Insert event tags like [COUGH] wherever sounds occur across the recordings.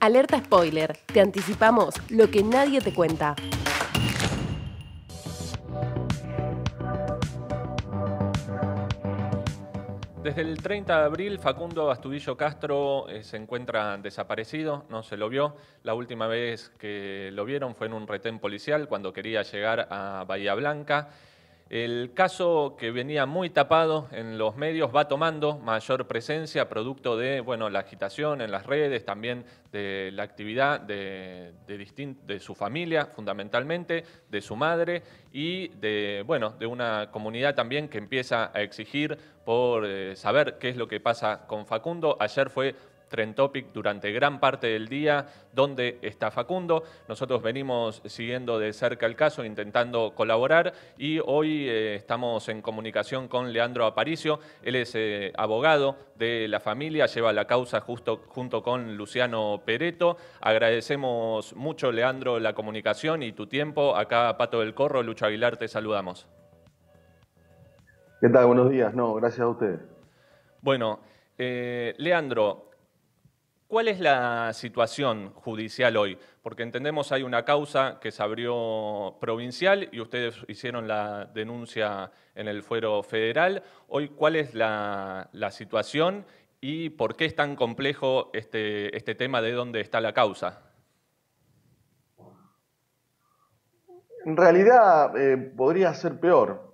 Alerta spoiler, te anticipamos lo que nadie te cuenta. Desde el 30 de abril, Facundo Astudillo Castro eh, se encuentra desaparecido, no se lo vio. La última vez que lo vieron fue en un retén policial cuando quería llegar a Bahía Blanca. El caso que venía muy tapado en los medios va tomando mayor presencia, producto de bueno, la agitación en las redes, también de la actividad de, su familia, fundamentalmente, de su madre y de, bueno, de una comunidad también que empieza a exigir por eh, saber qué es lo que pasa con Facundo. Ayer fue Trend Topic durante gran parte del día, dónde está Facundo. Nosotros venimos siguiendo de cerca el caso, intentando colaborar y hoy eh, estamos en comunicación con Leandro Aparicio. Él es eh, abogado de la familia, lleva la causa justo junto con Luciano Pereto. Agradecemos mucho, Leandro, la comunicación y tu tiempo. Acá, Pato del Corro, Lucho Aguilar, te saludamos. ¿Qué tal? Buenos días. No, gracias a ustedes. Bueno, eh, Leandro, ¿Cuál es la situación judicial hoy? Porque entendemos hay una causa que se abrió provincial y ustedes hicieron la denuncia en el fuero federal. Hoy, ¿cuál es la, situación y por qué es tan complejo este, este tema de dónde está la causa? En realidad eh, podría ser peor.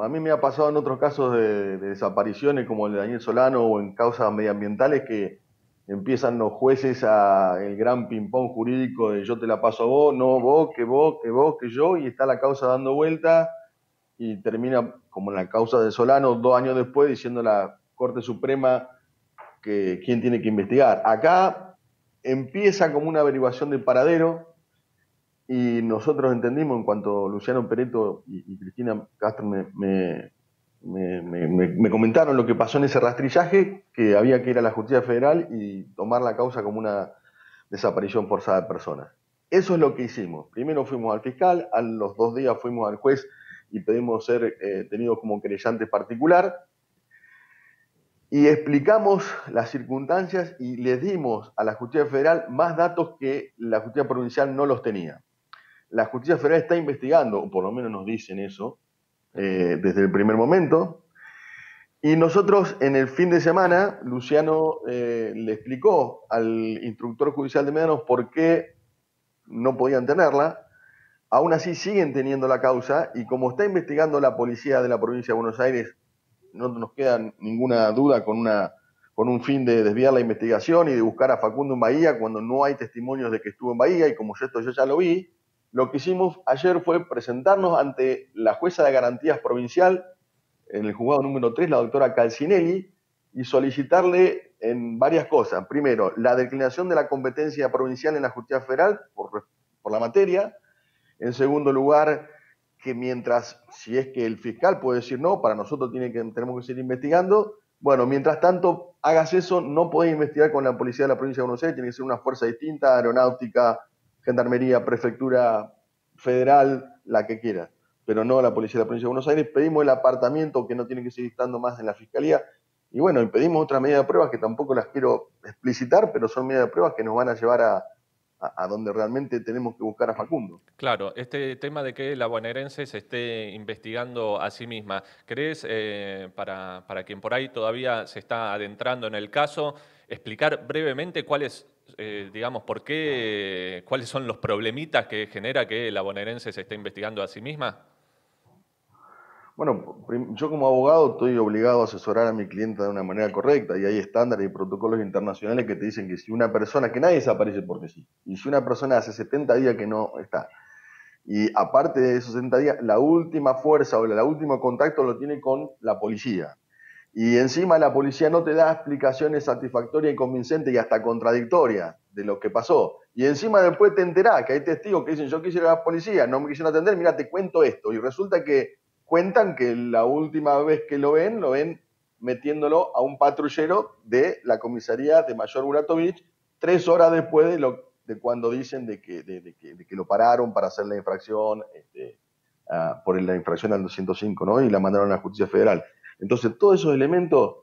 A mí me ha pasado en otros casos de, de desapariciones como el de Daniel Solano o en causas medioambientales que empiezan los jueces a el gran ping-pong jurídico de yo te la paso a vos, no vos, que vos, que vos, que yo, y está la causa dando vuelta y termina como en la causa de Solano dos años después diciendo la Corte Suprema que quién tiene que investigar. Acá empieza como una averiguación del paradero y nosotros entendimos en cuanto Luciano Pereto y, Cristina Castro me, comentaron lo que pasó en ese rastrillaje, que había que ir a la justicia federal y tomar la causa como una desaparición forzada de personas. Eso es lo que hicimos. Primero fuimos al fiscal, a los dos días fuimos al juez y pedimos ser eh, tenidos como querellante particular. Y explicamos las circunstancias y les dimos a la justicia federal más datos que la justicia provincial no los tenía. La justicia federal está investigando, o por lo menos nos dicen eso, eh, desde el primer momento. Y nosotros en el fin de semana, Luciano eh, le explicó al instructor judicial de Médanos por qué no podían tenerla. Aún así siguen teniendo la causa y como está investigando la policía de la provincia de Buenos Aires, no nos queda ninguna duda con, una, con un fin de desviar la investigación y de buscar a Facundo en Bahía cuando no hay testimonios de que estuvo en Bahía y como yo esto yo ya lo vi, lo que hicimos ayer fue presentarnos ante la jueza de garantías provincial, en el juzgado número 3, la doctora Calcinelli, y solicitarle en varias cosas. Primero, la declinación de la competencia provincial en la justicia federal por, la materia. En segundo lugar, que mientras, si es que el fiscal puede decir no, para nosotros tiene que, tenemos que seguir investigando, bueno, mientras tanto hagas eso, no podés investigar con la policía de la provincia de Buenos Aires, tiene que ser una fuerza distinta, aeronáutica, Gendarmería, Prefectura Federal, la que quiera, pero no la Policía de la Provincia de Buenos Aires. Pedimos el apartamiento que no tiene que seguir estando más en la Fiscalía. Y bueno, y pedimos otra medida de pruebas que tampoco las quiero explicitar, pero son medidas de pruebas que nos van a llevar a, a, donde realmente tenemos que buscar a Facundo. Claro, este tema de que la bonaerense se esté investigando a sí misma, ¿crees, eh, para, para quien por ahí todavía se está adentrando en el caso, explicar brevemente cuáles eh, digamos, por qué, cuáles son los problemitas que genera que la bonaerense se esté investigando a sí misma? Bueno, yo como abogado estoy obligado a asesorar a mi cliente de una manera correcta y hay estándares y protocolos internacionales que te dicen que si una persona, que nadie desaparece porque sí, y si una persona hace 70 días que no está, y aparte de esos 70 días, la última fuerza o el último contacto lo tiene con la policía, y encima la policía no te da explicaciones satisfactorias y convincentes y hasta contradictorias de lo que pasó. Y encima después te enterás que hay testigos que dicen, yo quisiera a la policía, no me quisieron atender, mira, te cuento esto. Y resulta que cuentan que la última vez que lo ven, lo ven metiéndolo a un patrullero de la comisaría de Mayor Buratovich, tres horas después de, lo, de cuando dicen de que, de, que, lo pararon para hacer la infracción, este, ah, por la infracción al 205, ¿no? Y la mandaron a la justicia federal. Entonces, todos esos elementos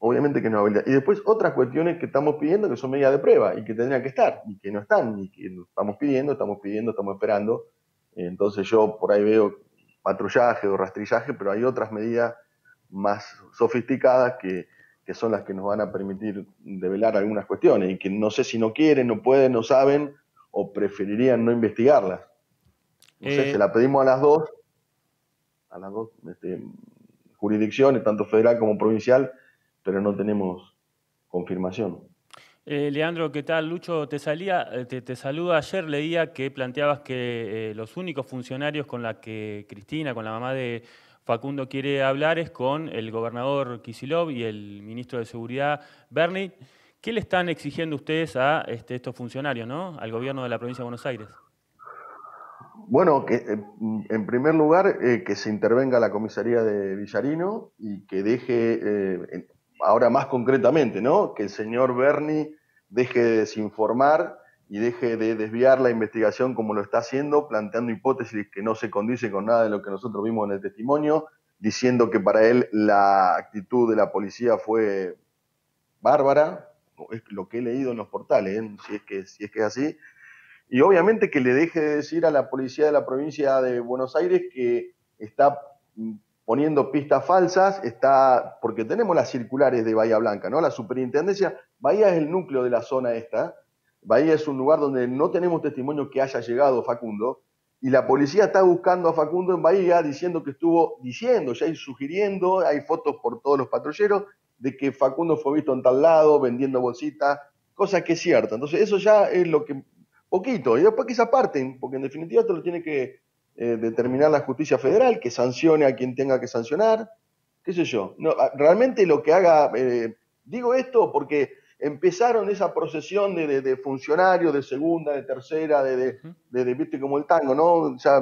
Obviamente que no habilita. Y después otras cuestiones que estamos pidiendo que son medidas de prueba y que tendrían que estar y que no están y que estamos pidiendo, estamos pidiendo, estamos esperando. Entonces yo por ahí veo patrullaje o rastrillaje, pero hay otras medidas más sofisticadas que, son las que nos van a permitir develar algunas cuestiones y que no sé si no quieren, no pueden, no saben o preferirían no investigarlas. No sé, eh, se la pedimos a las dos, a las dos este, jurisdicciones, tanto federal como provincial, pero no tenemos confirmación. Eh, Leandro, ¿qué tal? Lucho, te, salía, eh, te, saluda. Ayer leía que planteabas que los únicos funcionarios con la que Cristina, con la mamá de Facundo quiere hablar es con el gobernador Kisilov y el ministro de Seguridad Bernie. ¿Qué le están exigiendo ustedes a este, estos funcionarios, ¿no? al gobierno de la provincia de Buenos Aires? Bueno, que, eh, en primer lugar, eh, que se intervenga la comisaría de Villarino y que deje, eh, ahora más concretamente, ¿no? que el señor Berni deje de desinformar y deje de desviar la investigación como lo está haciendo, planteando hipótesis que no se condicen con nada de lo que nosotros vimos en el testimonio, diciendo que para él la actitud de la policía fue bárbara, es lo que he leído en los portales, si, es que, si es que es así, y obviamente que le deje de decir a la policía de la provincia de Buenos Aires que está poniendo pistas falsas, está, porque tenemos las circulares de Bahía Blanca, ¿no? La superintendencia, Bahía es el núcleo de la zona esta, Bahía es un lugar donde no tenemos testimonio que haya llegado Facundo, y la policía está buscando a Facundo en Bahía diciendo que estuvo diciendo, ya hay sugiriendo, hay fotos por todos los patrulleros, de que Facundo fue visto en tal lado, vendiendo bolsitas, cosa que es cierta. Entonces eso ya es lo que poquito, y después que se aparten, porque en definitiva esto lo tiene que eh, determinar la justicia federal, que sancione a quien tenga que sancionar, qué sé yo. No, realmente lo que haga, eh, digo esto porque empezaron esa procesión de, funcionarios de segunda, de tercera, de, de, viste como el tango, ¿no? Ya,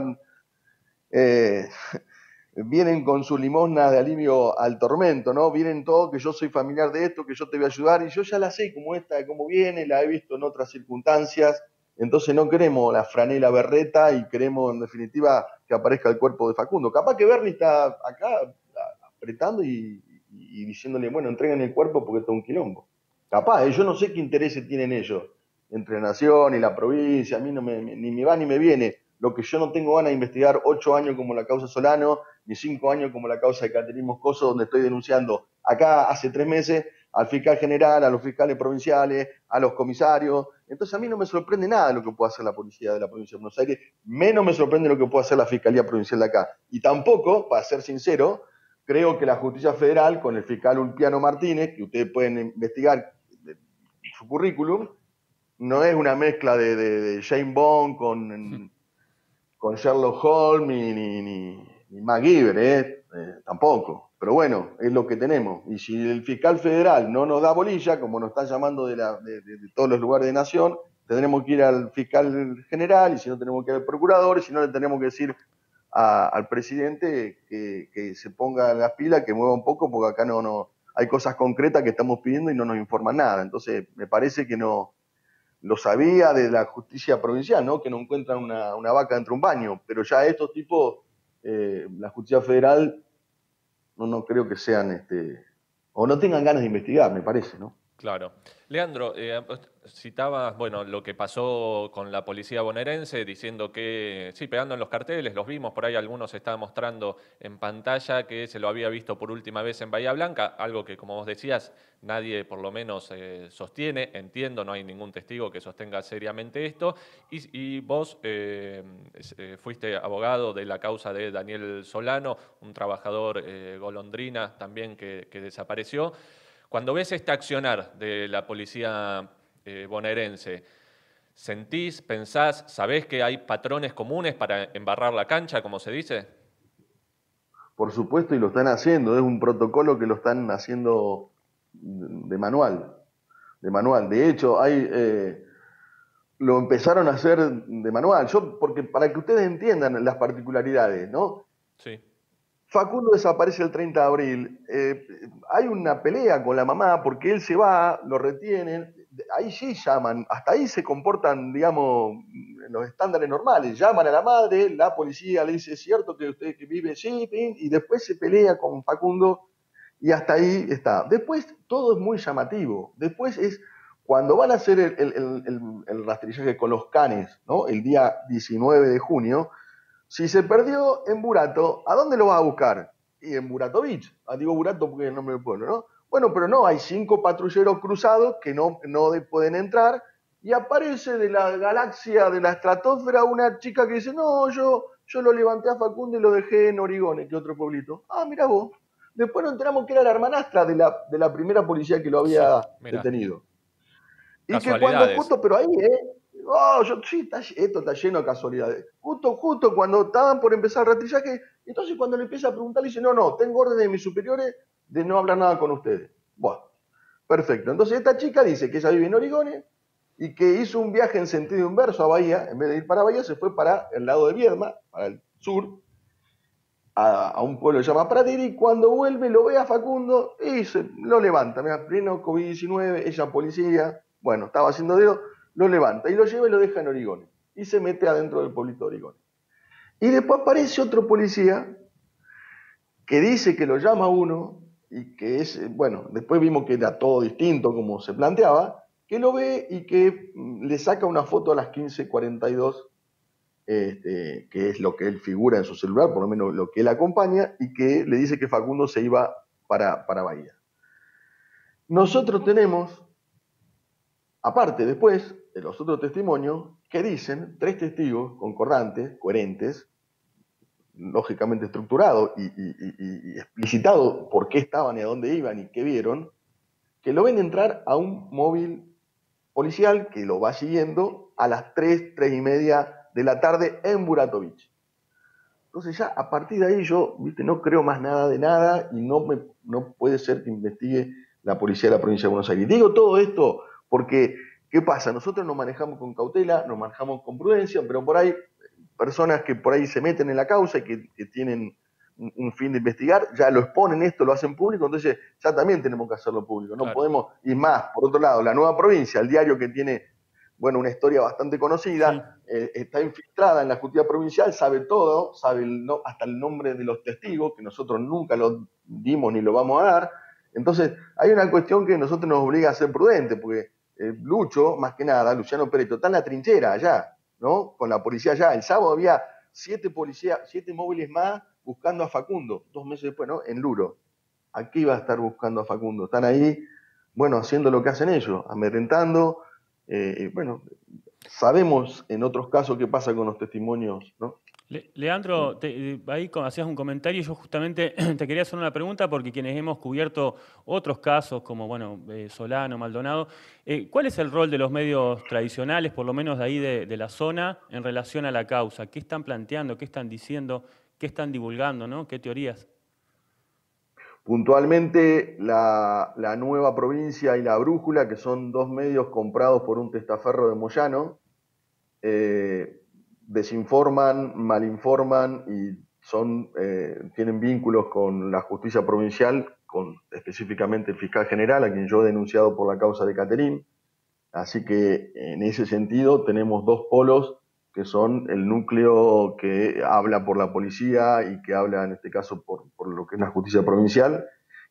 eh, [LAUGHS] vienen con su limosna de alivio al tormento, ¿no? Vienen todos que yo soy familiar de esto, que yo te voy a ayudar, y yo ya la sé como esta, cómo viene, la he visto en otras circunstancias, entonces no queremos la franela berreta y queremos en definitiva que aparezca el cuerpo de Facundo. Capaz que Bernie está acá apretando y, diciéndole, bueno, entreguen el cuerpo porque esto es un quilombo. Capaz, ¿eh? yo no sé qué intereses tienen ellos, entre Nación y la provincia, a mí no me, ni me va ni me viene. Lo que yo no tengo ganas de investigar ocho años como la causa Solano, ni cinco años como la causa de Caterina Moscoso, donde estoy denunciando acá hace tres meses al fiscal general, a los fiscales provinciales, a los comisarios. Entonces a mí no me sorprende nada lo que puede hacer la policía de la provincia de Buenos Aires, menos me sorprende lo que puede hacer la Fiscalía Provincial de acá. Y tampoco, para ser sincero, creo que la justicia federal, con el fiscal Ulpiano Martínez, que ustedes pueden investigar su currículum, no es una mezcla de, de, Jane Bond con, con Sherlock Holmes ni, ni, ni, ¿eh? ¿eh? tampoco. Pero bueno, es lo que tenemos. Y si el fiscal federal no nos da bolilla, como nos están llamando de, todos los lugares de nación, tendremos que ir al fiscal general, y si no tenemos que ir al procurador, y si no le tenemos que decir al presidente que, se ponga las pilas, que mueva un poco, porque acá no, no hay cosas concretas que estamos pidiendo y no nos informan nada. Entonces, me parece que no lo sabía de la justicia provincial, ¿no? Que no encuentran una, vaca dentro de un baño, pero ya estos tipos, eh, la justicia federal no, no creo que sean, este, o no tengan ganas de investigar, me parece, ¿no? Claro. Leandro, eh, citabas, bueno, lo que pasó con la policía bonaerense, diciendo que, sí, pegando en los carteles, los vimos, por ahí algunos estaban mostrando en pantalla que se lo había visto por última vez en Bahía Blanca, algo que, como vos decías, nadie por lo menos eh, sostiene, entiendo, no hay ningún testigo que sostenga seriamente esto, y, vos eh, fuiste abogado de la causa de Daniel Solano, un trabajador golondrina también que desapareció. Cuando ves este accionar de la policía eh, bonaerense, ¿sentís, pensás, sabés que hay patrones comunes para embarrar la cancha, como se dice? Por supuesto, y lo están haciendo. Es un protocolo que lo están haciendo de manual. De manual. De hecho, hay, eh, lo empezaron a hacer de manual. Yo, porque para que ustedes entiendan las particularidades, ¿no? Sí. Facundo desaparece el 30 de abril. Eh, hay una pelea con la mamá porque él se va, lo retienen. Ahí sí llaman, hasta ahí se comportan, digamos, los estándares normales. Llaman a la madre, la policía le dice, ¿es cierto que usted que vive? Sí, y después se pelea con Facundo Y hasta ahí está. Después todo es muy llamativo. Después es cuando van a hacer el, rastrillaje con los canes, ¿no? El día 19 de junio, si se perdió en Burato, ¿a dónde lo va a buscar? Y en Burato Beach. Ah, digo Burato porque es el nombre del pueblo, ¿no? Bueno, pero no, hay cinco patrulleros cruzados que no, no pueden entrar y aparece de la galaxia, de la estratosfera, una chica que dice, no, yo, yo lo levanté a Facundo y lo dejé en Origone, que otro pueblito. Ah, mira vos. Después nos enteramos que era la hermanastra de la, de la primera policía que lo había detenido. Y que cuando justo, pero ahí, ¿eh? Oh, yo, sí, esto está lleno de casualidades. Justo, justo cuando estaban por empezar el rastrillaje, entonces cuando le empieza a preguntar, le dice, no, no, tengo orden de mis superiores de no hablar nada con ustedes. Bueno, perfecto. Entonces esta chica dice que ella vive en Origone y que hizo un viaje en sentido inverso a Bahía, en vez de ir para Bahía, se fue para el lado de Viedma, para el sur, a, un pueblo que se llama Pradiri, y cuando vuelve lo ve a Facundo y se, lo levanta. Mira, pleno COVID-19, ella policía, bueno, estaba haciendo dedo, lo levanta y lo lleva y lo deja en Origone. Y se mete adentro del pueblito de Origone. Y después aparece otro policía que dice que lo llama uno y que es, bueno, después vimos que era todo distinto como se planteaba, que lo ve y que mm, le saca una foto a las 15.42, este, que es lo que él figura en su celular, por lo menos lo que él acompaña, y que le dice que Facundo se iba para, para Bahía. Nosotros tenemos Aparte, después, los otros testimonios, que dicen tres testigos concordantes, coherentes, lógicamente estructurados y, explicitados por qué estaban y a dónde iban y qué vieron, que lo ven entrar a un móvil policial que lo va siguiendo a las 3, 3 y media de la tarde en Buratovich. Entonces ya a partir de ahí yo ¿viste? no creo más nada de nada y no, me, no puede ser que investigue la policía de la provincia de Buenos Aires. Digo todo esto porque, ¿qué pasa? Nosotros nos manejamos con cautela, nos manejamos con prudencia, pero por ahí personas que por ahí se meten en la causa y que, tienen un, fin de investigar, ya lo exponen esto, lo hacen público, entonces ya también tenemos que hacerlo público. No podemos, y más, por otro lado, la nueva provincia, el diario que tiene, bueno, una historia bastante conocida, eh, está infiltrada en la justicia provincial, sabe todo, sabe hasta el nombre de los testigos, que nosotros nunca lo dimos ni lo vamos a dar. Entonces, hay una cuestión que nosotros nos obliga a ser prudentes, porque eh, Lucho, más que nada, Luciano Pérez, está en la trinchera allá, ¿no? Con la policía allá. El sábado había siete policías, siete móviles más buscando a Facundo, dos meses después, ¿no? En Luro. Aquí iba a estar buscando a Facundo. Están ahí, bueno, haciendo lo que hacen ellos, amedrentando. Eh, bueno, sabemos en otros casos qué pasa con los testimonios, ¿no? Leandro, eh, ahí hacías un comentario y yo justamente [CLEARS THROAT] te quería hacer una pregunta porque quienes hemos cubierto otros casos como bueno, eh, Solano, Maldonado, eh, ¿cuál es el rol de los medios tradicionales, por lo menos de ahí de, la zona, en relación a la causa? ¿Qué están planteando? ¿Qué están diciendo? ¿Qué están divulgando? ¿no? ¿Qué teorías? Puntualmente, la, Nueva Provincia y La Brújula, que son dos medios comprados por un testaferro de Moyano, desinforman, malinforman y son, eh, tienen vínculos con la justicia provincial, con específicamente el fiscal general, a quien yo he denunciado por la causa de Caterín. Así que en ese sentido tenemos dos polos que son el núcleo que habla por la policía y que habla en este caso por, lo que es la justicia provincial,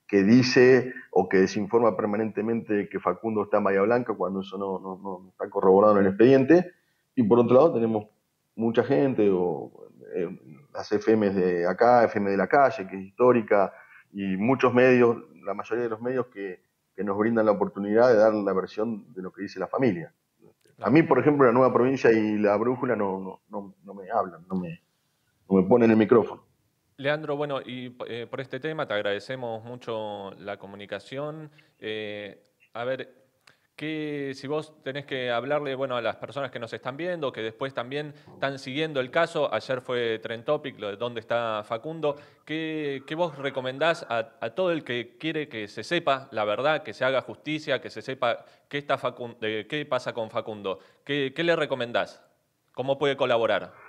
que dice o que desinforma permanentemente que Facundo está en Bahía Blanca cuando eso no, no está corroborado en el expediente. Y por otro lado tenemos mucha gente, o eh, las FM de acá, FM de la calle, que es histórica, y muchos medios, la mayoría de los medios que, nos brindan la oportunidad de dar la versión de lo que dice la familia. A mí, por ejemplo, la nueva provincia y la brújula no, no, me hablan, no me, no me ponen el micrófono. Leandro, bueno, y eh, por este tema te agradecemos mucho la comunicación. Eh, a ver, que si vos tenés que hablarle bueno, a las personas que nos están viendo, que después también están siguiendo el caso, ayer fue Trend Topic, lo de dónde está Facundo, ¿qué, vos recomendás a, todo el que quiere que se sepa la verdad, que se haga justicia, que se sepa qué, está qué pasa con Facundo? ¿Qué, ¿Qué le recomendás? ¿Cómo puede colaborar?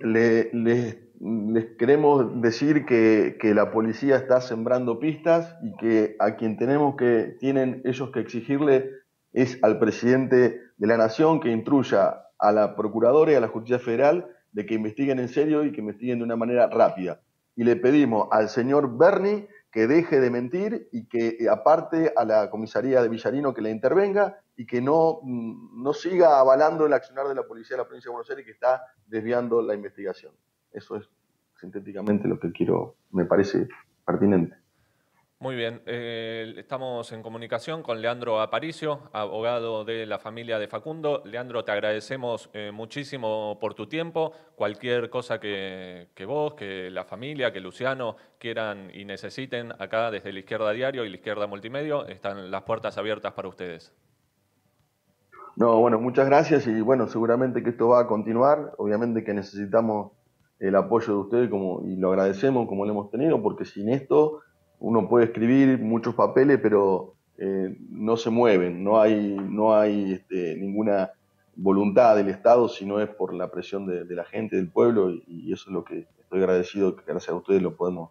Le, les queremos decir que, la policía está sembrando pistas y que a quien tenemos que, tienen ellos que exigirle es al presidente de la Nación que instruya a la Procuradora y a la Justicia Federal de que investiguen en serio y que investiguen de una manera rápida. y le pedimos al señor Berni que deje de mentir y que eh, aparte a la comisaría de Villarino que le intervenga y que no, mm, no siga avalando el accionar de la policía de la provincia de Buenos Aires que está desviando la investigación. Eso es sintéticamente lo que quiero, me parece pertinente. Muy bien, eh, estamos en comunicación con Leandro Aparicio, abogado de la familia de Facundo. Leandro, te agradecemos eh, muchísimo por tu tiempo. Cualquier cosa que, vos, que la familia, que Luciano quieran y necesiten acá desde la Izquierda Diario y la Izquierda Multimedio, están las puertas abiertas para ustedes. No, bueno, muchas gracias y bueno, seguramente que esto va a continuar. Obviamente que necesitamos el apoyo de ustedes como, y lo agradecemos como lo hemos tenido, porque sin esto uno puede escribir muchos papeles, pero eh, no se mueven, no hay, no hay este, ninguna voluntad del Estado, sino es por la presión de, la gente, del pueblo, y, eso es lo que estoy agradecido, que gracias a ustedes lo podemos,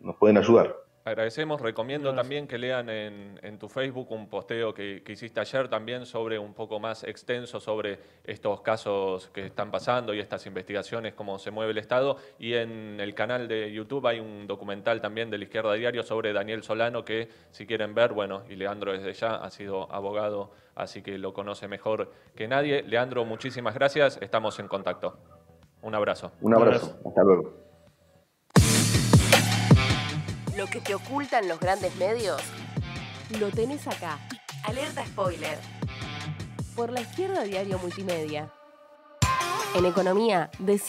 nos pueden ayudar. Agradecemos, recomiendo también que lean en, tu Facebook un posteo que, hiciste ayer también sobre un poco más extenso sobre estos casos que están pasando y estas investigaciones, cómo se mueve el Estado. Y en el canal de YouTube hay un documental también de la Izquierda Diario sobre Daniel Solano que si quieren ver, bueno, y Leandro desde ya ha sido abogado, así que lo conoce mejor que nadie. Leandro, muchísimas gracias, estamos en contacto. Un abrazo. Un abrazo, hasta luego. Que te ocultan los grandes medios, lo tenés acá. Alerta spoiler. Por la izquierda Diario Multimedia. En economía, de